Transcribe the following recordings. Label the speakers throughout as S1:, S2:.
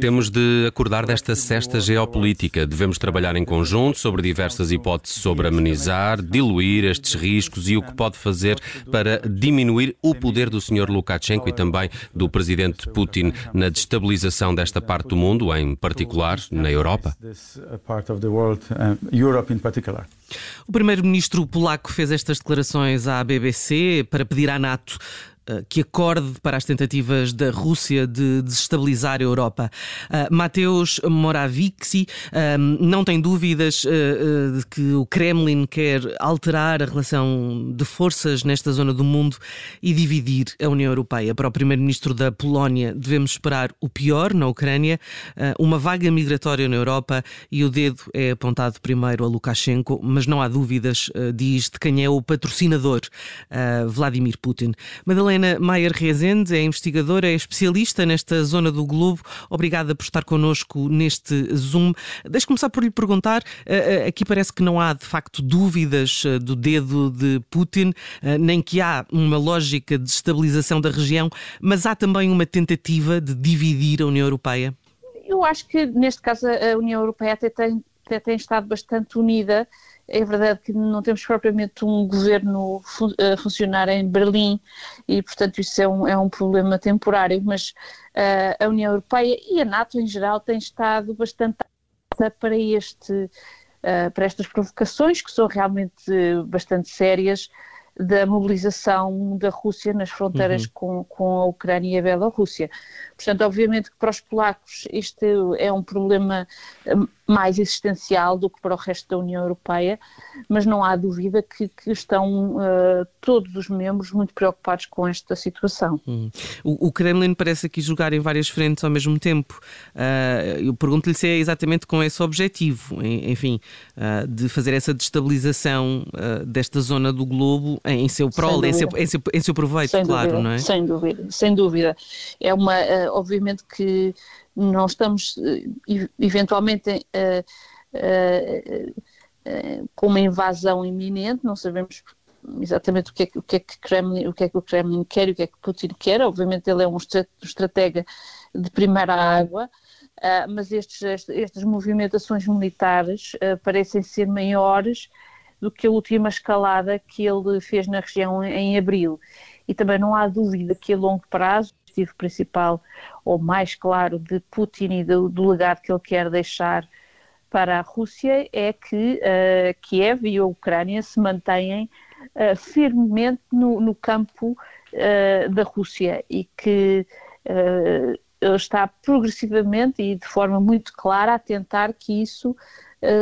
S1: Temos de acordar desta cesta geopolítica. Devemos trabalhar em conjunto sobre diversas hipóteses sobre amenizar, diluir estes riscos e o que pode fazer para diminuir o poder do Sr. Lukashenko e também do presidente Putin na destabilização desta parte do mundo, em particular na Europa.
S2: O primeiro-ministro polaco fez estas declarações à BBC para pedir à NATO que acorde para as tentativas da Rússia de desestabilizar a Europa. Uh, Mateusz Morawiecki uh, não tem dúvidas de que o Kremlin quer alterar a relação de forças nesta zona do mundo e dividir a União Europeia. Para o primeiro-ministro da Polónia, devemos esperar o pior na Ucrânia, uma vaga migratória na Europa e o dedo é apontado primeiro a Lukashenko, mas não há dúvidas, diz, de quem é o patrocinador, Vladimir Putin. Madalena Helena Maier Rezende é investigadora, é especialista nesta zona do globo. Obrigada por estar connosco neste Zoom. Deixe começar por lhe perguntar: eh, eh, aqui parece que não há de facto dúvidas eh, do dedo de Putin, nem que há uma lógica de estabilização da região, mas há também uma tentativa de dividir a União Europeia?
S3: Eu acho que neste caso a União Europeia até tem, até tem estado bastante unida é verdade que não temos propriamente um governo a funcionar em Berlim e, portanto, isso é um, é um problema temporário, mas uh, a União Europeia e a NATO em geral têm estado bastante para este uh, para estas provocações que são realmente bastante sérias da mobilização da Rússia nas fronteiras uhum. com, com a Ucrânia e a Bielorrússia. Portanto, obviamente que para os polacos este é um problema mais existencial do que para o resto da União Europeia, mas não há dúvida que, que estão uh, todos os membros muito preocupados com esta situação.
S2: Hum. O, o, Kremlin parece aqui jogar em várias frentes ao mesmo tempo. Uh, eu pergunto-lhe se é exatamente com esse objetivo, enfim, uh, de fazer essa destabilização desta zona do globo em seu prol, em seu, em, seu, em seu proveito,
S3: sem
S2: claro,
S3: dúvida,
S2: não é?
S3: Sem dúvida, sem dúvida. É uma, obviamente que não estamos eh, eventualmente uh, uh, uh, com uma invasão iminente, não sabemos exatamente o que, é, o, que é que Kremlin, o que é que o Kremlin quer e o que é que Putin quer, obviamente ele é um estratega de primeira água, mas estes, estas movimentações militares parecem ser maiores do que a última escalada que ele fez na região em, em abril. E também não há dúvida que a longo prazo objetivo principal ou mais claro de Putin e do, do legado que ele quer deixar para a Rússia é que uh, Kiev e a Ucrânia se mantenham uh, firmemente no, no campo uh, da Rússia e que ele está progressivamente e de forma muito clara a tentar que isso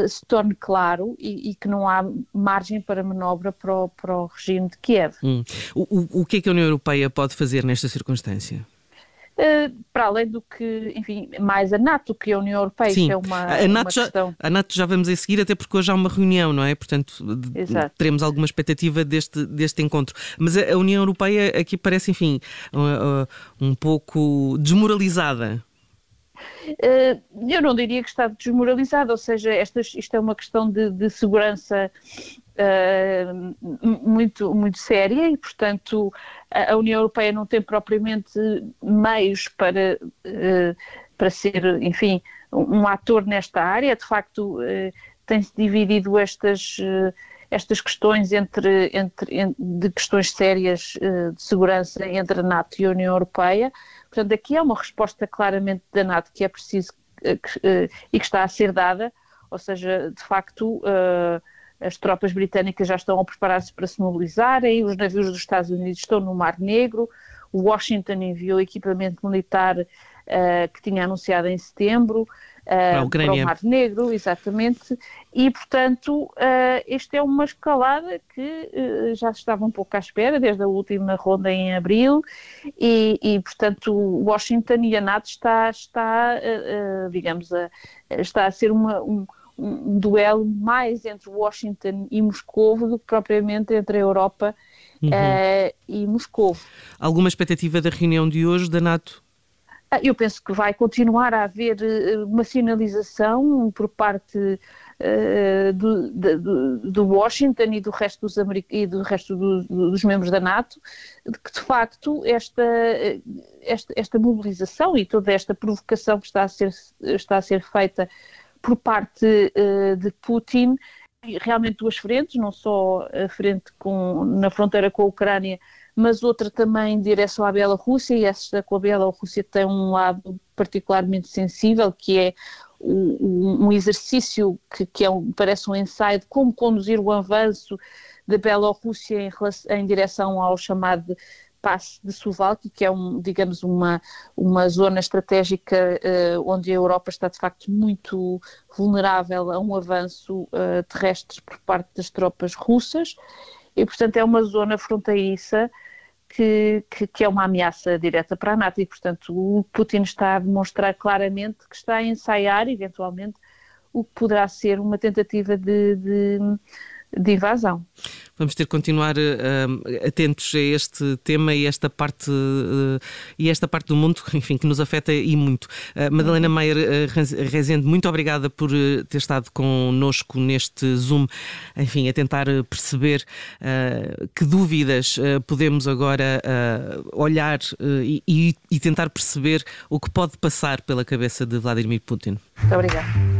S3: se torne claro e, e, que não há margem para manobra para o, para o regime de Kiev.
S2: Hum. O, o, que é que a União Europeia pode fazer nesta circunstância?
S3: Uh, para além do que, enfim, mais a NATO que a União Europeia,
S2: Sim.
S3: é uma,
S2: a NATO,
S3: uma questão...
S2: já, a NATO já vamos a seguir, até porque hoje há uma reunião, não é? Portanto, Exato. teremos alguma expectativa deste, deste encontro. Mas a, União Europeia aqui parece, enfim, uh, uh, um pouco desmoralizada.
S3: Eh, eu não diria que está desmoralizada, ou seja, esta, isto é uma questão de, de segurança uh, muito, muito séria e, portanto, a, União Europeia não tem propriamente meios para, uh, para ser, enfim, um, um, ator nesta área. De facto, uh, tem-se dividido estas estas questões entre, entre, de questões sérias de segurança entre a NATO e a União Europeia. Portanto, aqui há uma resposta claramente da NATO que é preciso uh, que, uh, e que está a ser dada, ou seja, de facto, as tropas britânicas já estão a preparar-se para se mobilizarem, os navios dos Estados Unidos estão no Mar Negro, Washington enviou equipamento militar que tinha anunciado em setembro, para, para, o Mar Negro, exatamente, e portanto uh, esta é uma escalada que uh, já estava um pouco à espera desde a última ronda em abril e, e portanto Washington e a NATO está, está uh, digamos, a, está a ser uma, um, um duelo mais entre Washington e Moscou do que propriamente entre a Europa uhum. e Moscou.
S2: Alguma expectativa da reunião de hoje da NATO?
S3: Ah, eu penso que vai continuar a haver eh, uma sinalização por parte uh, do, do, Washington e do resto, dos, e do resto do, dos membros da NATO, de que de facto esta, esta, esta mobilização e toda esta provocação que está a ser, está a ser feita por parte uh, de Putin realmente duas frentes, não só a frente com, na fronteira com a Ucrânia, mas outra também em direção à Bielorrússia, e esta com a Bielorrússia tem um lado particularmente sensível, que é um, um exercício que, que é um, parece um ensaio de como conduzir o avanço da Bielorrússia em, em direção ao chamado passe de Suvalki, que é, um, digamos, uma, uma zona estratégica uh, onde a Europa está, de facto, muito vulnerável a um avanço uh, terrestre por parte das tropas russas e, portanto, é uma zona fronteiriça que, que, que, é uma ameaça direta para a NATO e, portanto, o Putin está a demonstrar claramente que está a ensaiar, eventualmente, o que poderá ser uma tentativa de, de de invasão.
S2: Vamos ter que continuar uh, atentos a este tema e esta parte uh, e esta parte do mundo, enfim, que nos afeta e muito. Uh, Madalena uhum. Maier Rezende, muito obrigada por ter estado connosco neste Zoom, enfim, a tentar perceber que dúvidas podemos agora olhar e, e tentar perceber o que pode passar pela cabeça de Vladimir Putin.
S3: Muito obrigada.